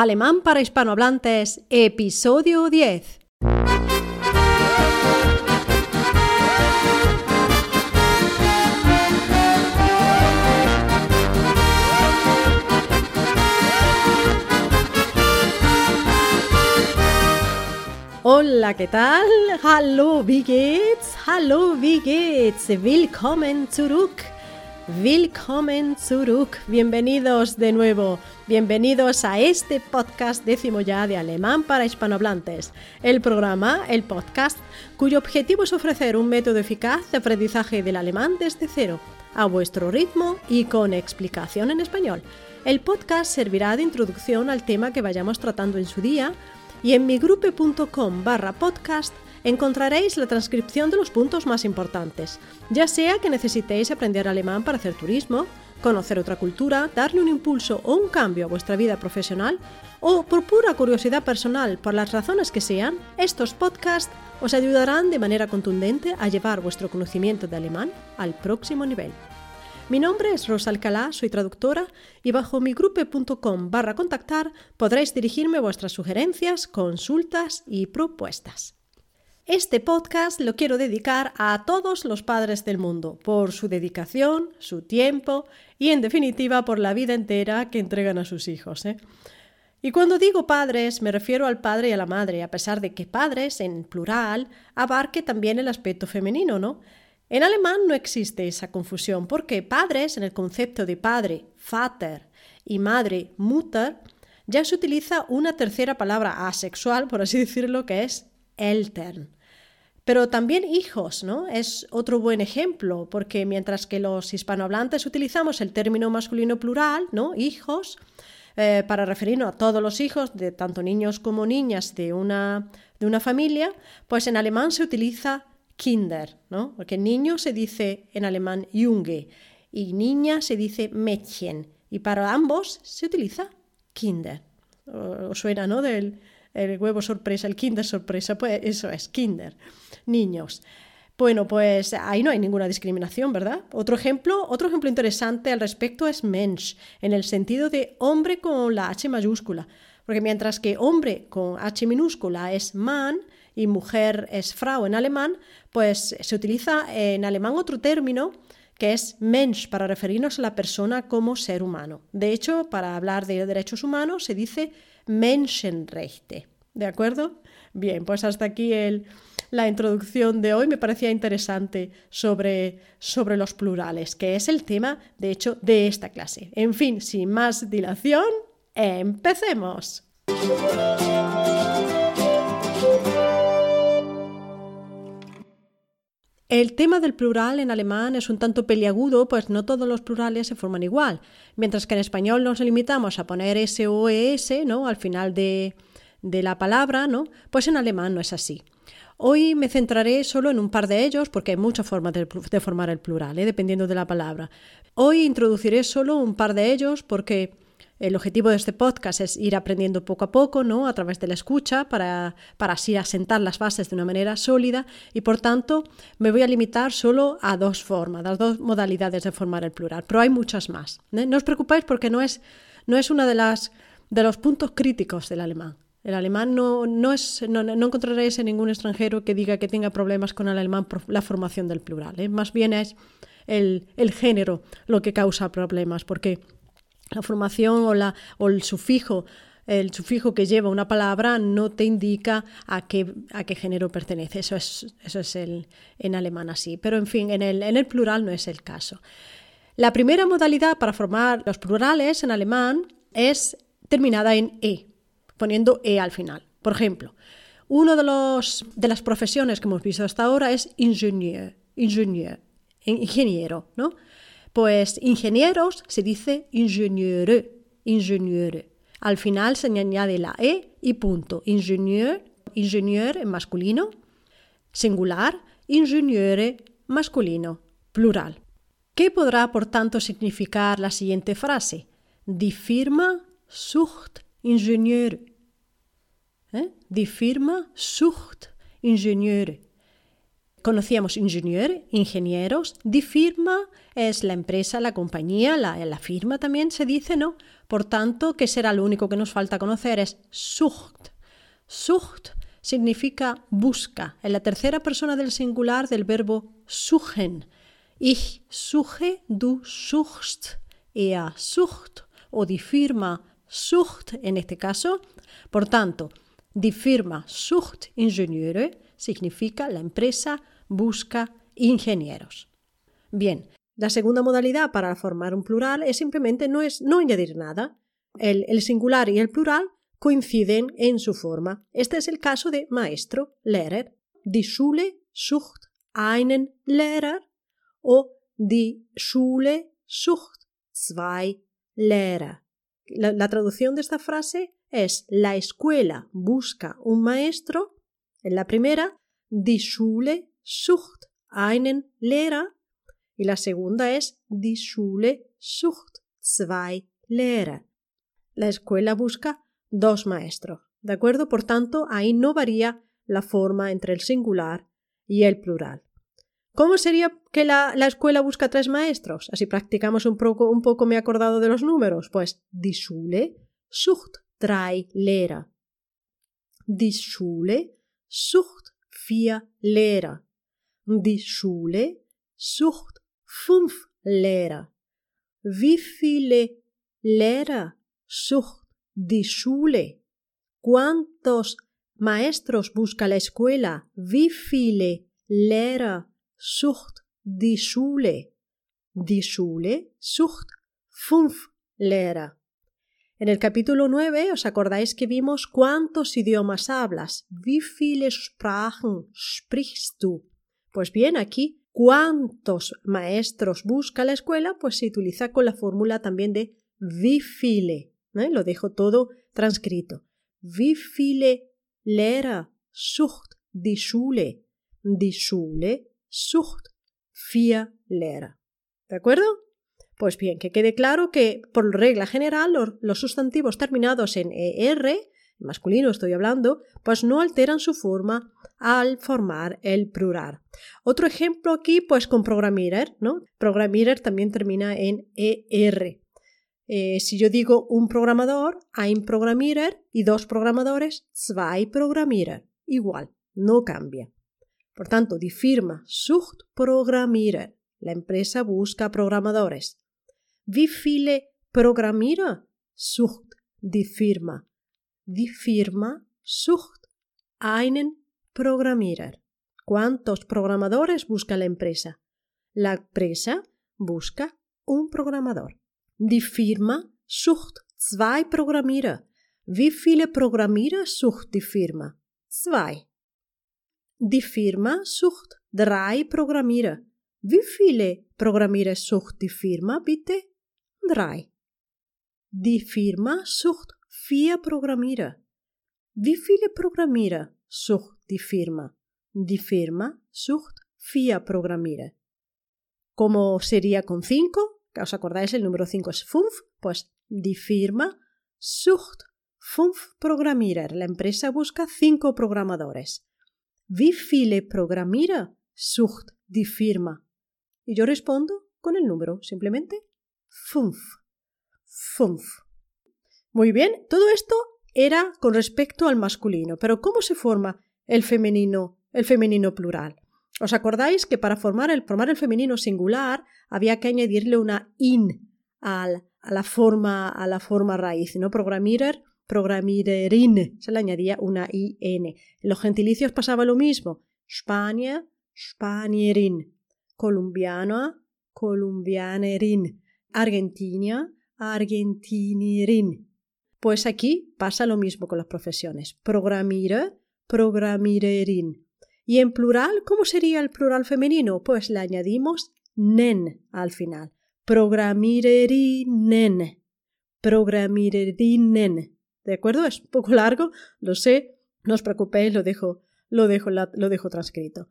Alemán para hispanohablantes, episodio 10. Hola, ¿qué tal? Hallo, wie geht's? Hallo, wie geht's? Willkommen zurück. Willkommen zurück. Bienvenidos de nuevo. Bienvenidos a este podcast décimo ya de Alemán para hispanohablantes. El programa, el podcast, cuyo objetivo es ofrecer un método eficaz de aprendizaje del alemán desde cero, a vuestro ritmo y con explicación en español. El podcast servirá de introducción al tema que vayamos tratando en su día y en migrupe.com barra podcast encontraréis la transcripción de los puntos más importantes, ya sea que necesitéis aprender alemán para hacer turismo, conocer otra cultura, darle un impulso o un cambio a vuestra vida profesional, o por pura curiosidad personal, por las razones que sean, estos podcasts os ayudarán de manera contundente a llevar vuestro conocimiento de alemán al próximo nivel. Mi nombre es Rosa Alcalá, soy traductora y bajo migrupe.com barra contactar podréis dirigirme vuestras sugerencias, consultas y propuestas. Este podcast lo quiero dedicar a todos los padres del mundo, por su dedicación, su tiempo y en definitiva por la vida entera que entregan a sus hijos. ¿eh? Y cuando digo padres me refiero al padre y a la madre, a pesar de que padres en plural abarque también el aspecto femenino, ¿no? En alemán no existe esa confusión porque padres, en el concepto de padre, Vater, y madre, Mutter, ya se utiliza una tercera palabra asexual, por así decirlo, que es Eltern. Pero también hijos, ¿no? Es otro buen ejemplo, porque mientras que los hispanohablantes utilizamos el término masculino plural, ¿no? Hijos, eh, para referirnos a todos los hijos, de tanto niños como niñas de una, de una familia, pues en alemán se utiliza Kinder, ¿no? Porque niño se dice en alemán Junge y niña se dice Mädchen. Y para ambos se utiliza Kinder. O, suena, ¿no? Del el huevo sorpresa, el Kinder sorpresa, pues eso es, Kinder, niños. Bueno, pues ahí no hay ninguna discriminación, ¿verdad? Otro ejemplo, otro ejemplo interesante al respecto es Mensch, en el sentido de hombre con la H mayúscula. Porque mientras que hombre con H minúscula es Mann, y mujer es Frau en alemán, pues se utiliza en alemán otro término que es Mensch para referirnos a la persona como ser humano. De hecho, para hablar de derechos humanos se dice Menschenrechte. ¿De acuerdo? Bien, pues hasta aquí el, la introducción de hoy me parecía interesante sobre, sobre los plurales, que es el tema, de hecho, de esta clase. En fin, sin más dilación, empecemos. El tema del plural en alemán es un tanto peliagudo, pues no todos los plurales se forman igual. Mientras que en español nos limitamos a poner S o ES ¿no? al final de, de la palabra, ¿no? pues en alemán no es así. Hoy me centraré solo en un par de ellos porque hay muchas formas de, formar el plural, ¿eh? dependiendo de la palabra. Hoy introduciré solo un par de ellos porque el objetivo de este podcast es ir aprendiendo poco a poco, ¿no? A través de la escucha, para, para así asentar las bases de una manera sólida y por tanto me voy a limitar solo a dos formas, las dos modalidades de formar el plural, pero hay muchas más. ¿eh? No os preocupéis porque no es, no es uno de, las, de los puntos críticos del alemán. El alemán no, no, es, no, no, encontraréis en ningún extranjero que diga que tenga problemas con el alemán por la formación del plural. ¿eh? Más bien es el, el género lo que causa problemas, porque la formación o, la, o el sufijo el sufijo que lleva una palabra no te indica a qué, a qué género pertenece. Eso es, eso es el, en alemán así. Pero en fin, en el, en el plural no es el caso. La primera modalidad para formar los plurales en alemán es terminada en e, poniendo e al final. Por ejemplo, una de, de las profesiones que hemos visto hasta ahora es ingenieur, ingenieur, ingeniero, ¿no? Pues ingenieros se dice ingenieure, ingenieure. Al final se añade la E y punto. Ingenieur, ingenieur en masculino, singular, ingenieure masculino, plural. ¿Qué podrá, por tanto, significar la siguiente frase? Die Firma sucht Ingenieure. ¿Eh? Die Firma sucht Ingenieure. Conocíamos ingenieur, ingenieros. Die firma es la empresa, la compañía, la, la, firma también se dice, ¿no? Por tanto, ¿qué será lo único que nos falta conocer? Es sucht. Sucht significa busca, en la tercera persona del singular del verbo suchen. Ich suche, du suchst, er sucht o die firma sucht en este caso. Por tanto, die firma sucht Ingenieure significa la empresa busca ingenieros. Bien, la segunda modalidad para formar un plural es simplemente no, es, no añadir nada. El, el singular y el plural coinciden en su forma. Este es el caso de maestro, Lehrer. Die Schule sucht einen Lehrer o die Schule sucht zwei Lehrer. La, la, traducción de esta frase es la escuela busca un maestro. En la primera, die Schule sucht einen Lehrer. Y la segunda es die Schule sucht zwei Lehrer. La escuela busca dos maestros. ¿De acuerdo? Por tanto, ahí no varía la forma entre el singular y el plural. ¿Cómo sería que la, la escuela busca tres maestros? Así practicamos un poco, un poco me he acordado de los números. Pues die Schule sucht drei Lehrer. Die Schule sucht vier Lehrer. Die Schule sucht fünf Lehrer. Wie viele Lehrer sucht die Schule? ¿Cuántos maestros busca la escuela? Wie viele Lehrer sucht die Schule? Die Schule sucht fünf Lehrer. En el capítulo 9 os acordáis que vimos cuántos idiomas hablas. Wie viele Sprachen sprichst du? Pues bien, aquí cuántos maestros busca la escuela, pues se utiliza con la fórmula también de wie viele. ¿eh? Lo dejo todo transcrito. Wie viele Lehrer sucht die Schule? Die Schule sucht vier Lehrer. ¿De acuerdo? Pues bien, que quede claro que, por regla general, los, sustantivos terminados en ER, masculino estoy hablando, pues no alteran su forma al formar el plural. Otro ejemplo aquí, pues con programmer, ¿no? Programmer también termina en ER. Si yo digo un programador, ein Programmierer y dos programadores, zwei Programmierer. Igual, no cambia. Por tanto, die Firma sucht Programmierer. La empresa busca programadores. Wie viele Programmierer sucht die Firma? Die Firma sucht einen Programmierer. ¿Cuántos programadores busca la empresa? La empresa busca un programador. Die Firma sucht zwei Programmierer. Wie viele Programmierer sucht die Firma? Zwei. Die Firma sucht drei Programmierer. Wie viele Programmierer sucht die Firma, bitte? Drei. Die Firma sucht vier Programmierer. Wie viele Programmierer sucht die Firma? Die Firma sucht vier Programmierer. ¿Cómo sería con cinco? ¿Os acordáis? El número cinco es fünf. Pues die Firma sucht fünf Programmierer. La empresa busca cinco programadores. Wie viele Programmierer sucht die Firma? Y yo respondo con el número, simplemente Fünf. Fünf. Muy bien, todo esto era con respecto al masculino, pero ¿cómo se forma el femenino, el femenino plural? ¿Os acordáis que para formar el, formar el femenino singular había que añadirle una in al, a la forma a la forma raíz, ¿no? Programirer, programirerin, se le añadía una in. En los gentilicios pasaba lo mismo. España, spanierin. Colombiana, colombianerin. Argentina, argentinerin. Pues aquí pasa lo mismo con las profesiones. Programmire, programirerin. Y en plural, ¿cómo sería el plural femenino? Pues le añadimos nen al final. Programmirerinen. Programmirerinen. ¿De acuerdo? Es un poco largo, lo sé, no os preocupéis, lo dejo, lo dejo, lo dejo transcrito.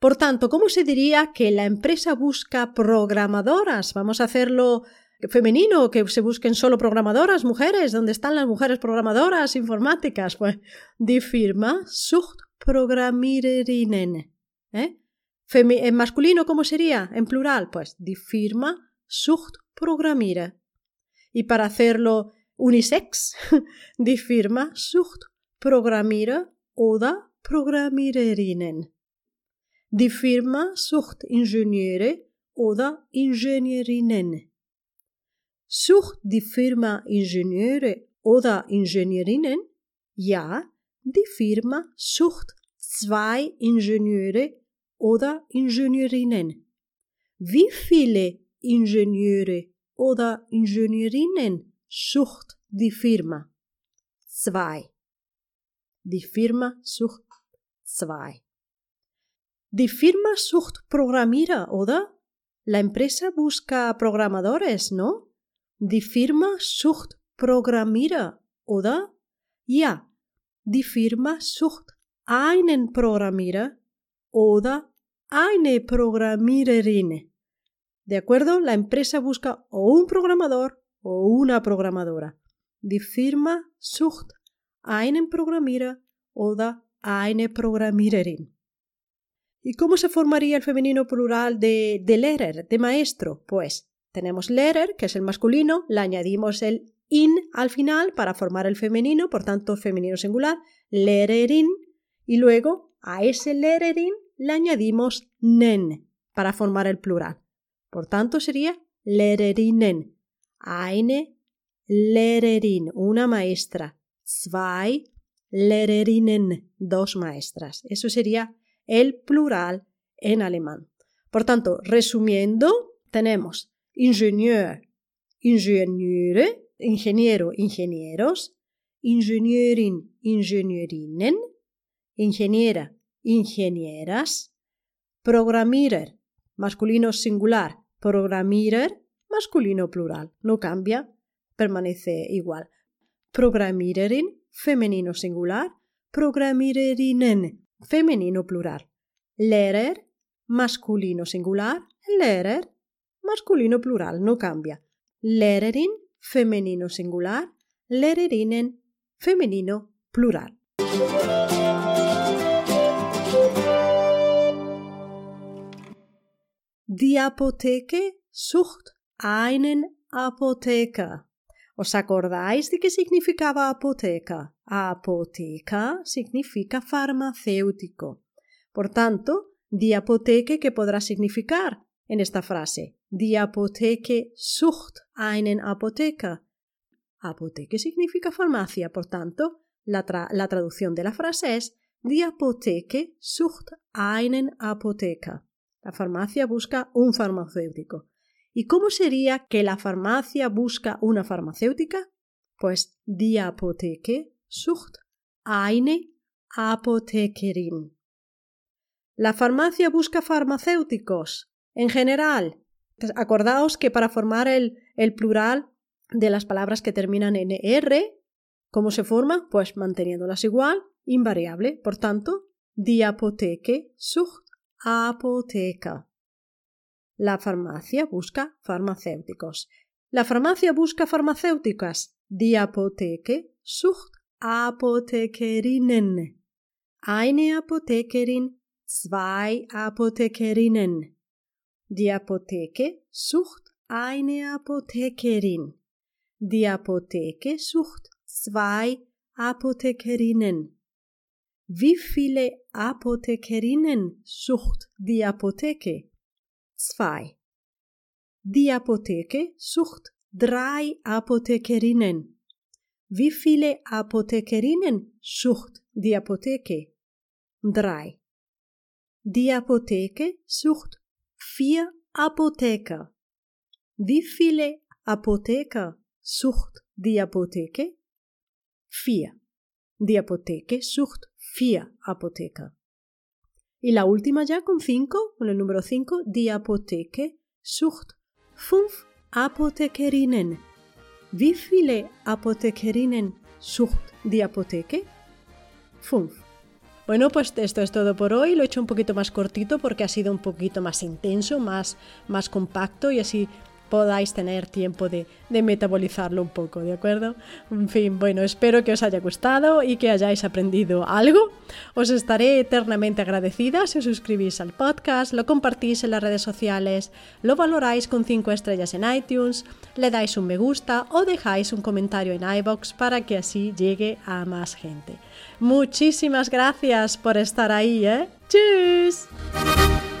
Por tanto, ¿cómo se diría que la empresa busca programadoras? Vamos a hacerlo femenino, que se busquen solo programadoras, mujeres. ¿Dónde están las mujeres programadoras informáticas? Pues, die Firma sucht Programmiererinnen. ¿Eh? en masculino, ¿cómo sería? En plural, pues die Firma sucht Programmieren. Y para hacerlo unisex, die Firma sucht Programmierer oder Programmiererinnen. Die Firma sucht Ingenieure oder Ingenieurinnen. Sucht die Firma Ingenieure oder Ingenieurinnen? Ja, die Firma sucht zwei Ingenieure oder Ingenieurinnen. Wie viele Ingenieure oder Ingenieurinnen sucht die Firma? Zwei. Die Firma sucht zwei. Die Firma sucht Programmierer, oder? La empresa busca programadores, ¿no? Die Firma sucht Programmierer, oder? Ja, die Firma sucht einen Programmierer oder eine Programmiererin. ¿De acuerdo? La empresa busca o un programador o una programadora. Die Firma sucht einen Programmierer oder eine Programmiererin. ¿Y cómo se formaría el femenino plural de, de Lehrer, de maestro? Pues tenemos Lehrer, que es el masculino, le añadimos el in al final para formar el femenino, por tanto femenino singular, Lehrerin, y luego a ese Lehrerin le añadimos nen para formar el plural. Por tanto sería Lehrerinnen. Eine Lehrerin, una maestra. Zwei Lehrerinnen, dos maestras. Eso sería el plural en alemán. Por tanto, resumiendo, tenemos ingenieur, ingeniero, ingenieros, ingenieurin, ingenierinnen, ingeniera, ingenieras, programmierer, masculino singular, programmierer, masculino plural, no cambia, permanece igual. Programmiererin, femenino singular, programmiererinnen, femenino plural. Lehrer, masculino singular, lehrer, masculino plural, no cambia. Lehrerin, femenino singular, lehrerinnen, femenino plural. Die Apotheke sucht einen Apotheker. ¿Os acordáis de qué significaba apoteca? Apoteca significa farmacéutico. Por tanto, die Apotheke, ¿qué podrá significar en esta frase? Die Apotheke sucht einen Apotheker. Apotheke significa farmacia, por tanto, la, traducción de la frase es Die Apotheke sucht einen Apotheker. La farmacia busca un farmacéutico. ¿Y cómo sería que la farmacia busca una farmacéutica? Pues die Apotheke sucht eine Apothekerin. La farmacia busca farmacéuticos. En general, acordaos que para formar el, plural de las palabras que terminan en R, ¿cómo se forma? Pues manteniéndolas igual, invariable. Por tanto, die Apotheke sucht apoteca. La farmacia busca farmacéuticos. La farmacia busca farmacéuticas. Die Apotheke sucht Apothekerinnen. Eine Apothekerin, zwei Apothekerinnen. Die Apotheke sucht eine Apothekerin. Die Apotheke sucht zwei Apothekerinnen. Wie viele Apothekerinnen sucht die Apotheke? Zwei. Die Apotheke sucht drei Apothekerinnen. Wie viele Apothekerinnen sucht die Apotheke? Drei. Die Apotheke sucht vier Apotheker. Wie viele Apotheker sucht die Apotheke? Vier. Die Apotheke sucht vier Apotheker. Y la última ya con cinco, con el número cinco, die Apotheke sucht fünf Apothekerinnen. Wie viele Apothekerinnen sucht die Apotheke? Bueno, pues esto es todo por hoy. Lo he hecho un poquito más cortito porque ha sido un poquito más intenso, más, más compacto y así podáis tener tiempo de, metabolizarlo un poco, ¿de acuerdo? En fin, bueno, espero que os haya gustado y que hayáis aprendido algo. Os estaré eternamente agradecida si os suscribís al podcast, lo compartís en las redes sociales, lo valoráis con 5 estrellas en iTunes, le dais un me gusta o dejáis un comentario en iBox para que así llegue a más gente. Muchísimas gracias por estar ahí, ¿eh? ¡Tschüss!